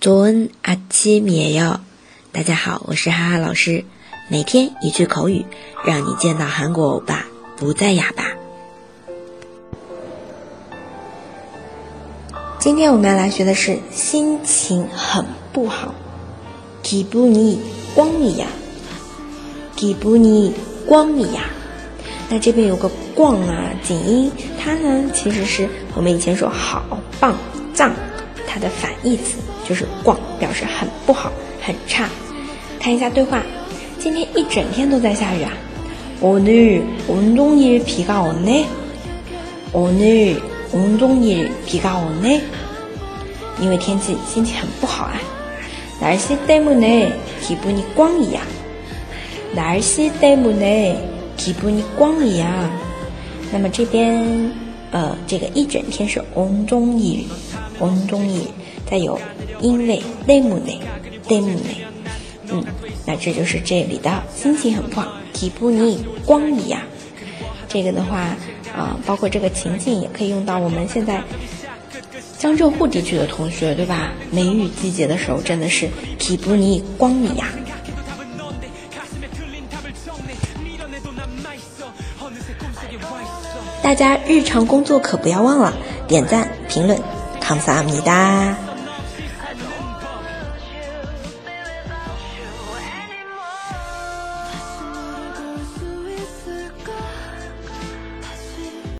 조은아침이에 요。 大家好，我是哈哈老师，每天一句口语，让你见到韩国欧巴不再哑巴。今天我们要来学的是心情很不好，기분이꽝이 야， 기분이꽝이 야。 那这边有个“逛”啊，紧音，它呢其实是我们以前说好、棒、脏，它的反义词 就是“逛”，表示很不好、很差。看一下对话，今天一整天都在下雨啊。오늘온종일비가오 네。 오늘온종일비가오 네。 因为天气心情很不好啊。날씨때문에기분이꽝이 야。 날씨때문 에。 기분이꽝이 야。 那么这边，呃，这个一整天是온종일 온종 일， 再有 因为때문에때문 에， 嗯，那这就是这里的心情很不好，기분이꽝이 야。 这个的话，啊，包括这个情境也可以用到我们现在江浙沪地区的同学，对吧？梅雨季节的时候，真的是기분이꽝이 야。 大家日常工作可不要忘了点赞、评论，감사합니다。